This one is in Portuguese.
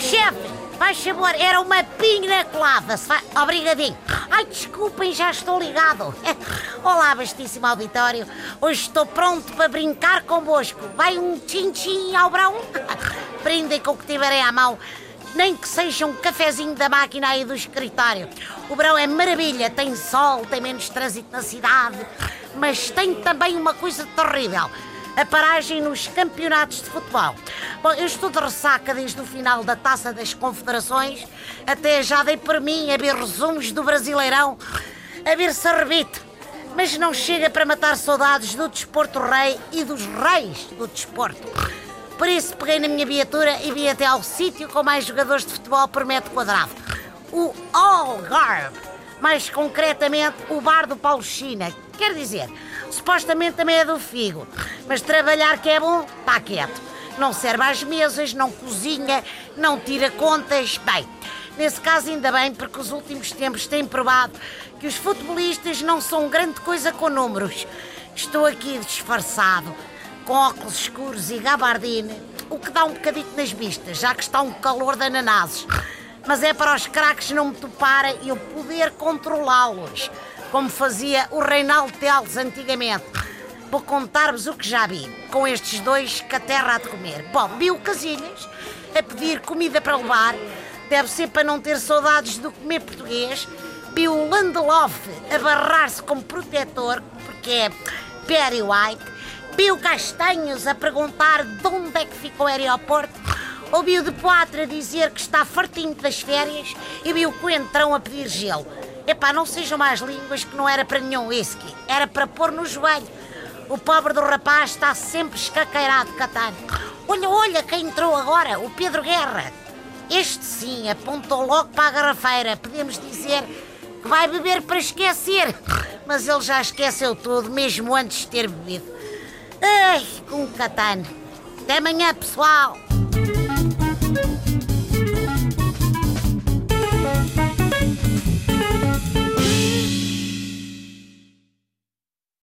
chefe, faz favor, era uma pina colada. Obrigadinho. Ai, desculpem, já estou ligado. Olá, vastíssimo auditório. Hoje estou pronto para brincar convosco. Vai um tchim-tchim ao brão? Brindem com o que tiverem à mão. Nem que seja um cafezinho da máquina aí do escritório. O verão é maravilha, tem sol, tem menos trânsito na cidade, mas tem também uma coisa terrível a paragem nos campeonatos de futebol. Bom, eu estou de ressaca desde o final da Taça das Confederações, até já dei por mim a ver resumos do Brasileirão, a ver se. Mas não chega para matar saudades do desporto rei e dos reis do desporto. Por isso peguei na minha viatura e vim até ao sítio com mais jogadores de futebol por metro quadrado. O Algarve. Mais concretamente, o bar do Paulo China. Quer dizer, supostamente também é do Figo. Mas trabalhar que é bom, está quieto. Não serve às mesas, não cozinha, não tira contas. Bem, nesse caso ainda bem, porque os últimos tempos têm provado que os futebolistas não são grande coisa com números. Estou aqui disfarçado, com óculos escuros e gabardine, o que dá um bocadito nas vistas, já que está um calor de ananases. Mas é para os craques não me toparem e eu poder controlá-los, como fazia o Reinaldo Teles antigamente. Vou contar-vos o que já vi com estes dois que a terra há de comer. Bom, vi o Casilhas a pedir comida para levar, deve ser para não ter saudades do comer português. Vi o Landelof a barrar-se como protetor, porque é Perry White. Vi o Castanhos a perguntar de onde é que fica o aeroporto. Ouvi o de Poitra dizer que está fartinho das férias e vi o Coentrão a pedir gelo. Epá, não sejam mais línguas que não era para nenhum whisky, era para pôr no joelho. O pobre do rapaz está sempre escaqueirado, Catano. Olha, olha quem entrou agora, o Pedro Guerra. Este sim apontou logo para a garrafeira. Podemos dizer que vai beber para esquecer. Mas ele já esqueceu tudo, mesmo antes de ter bebido. Ai, com o Catano. Até amanhã, pessoal.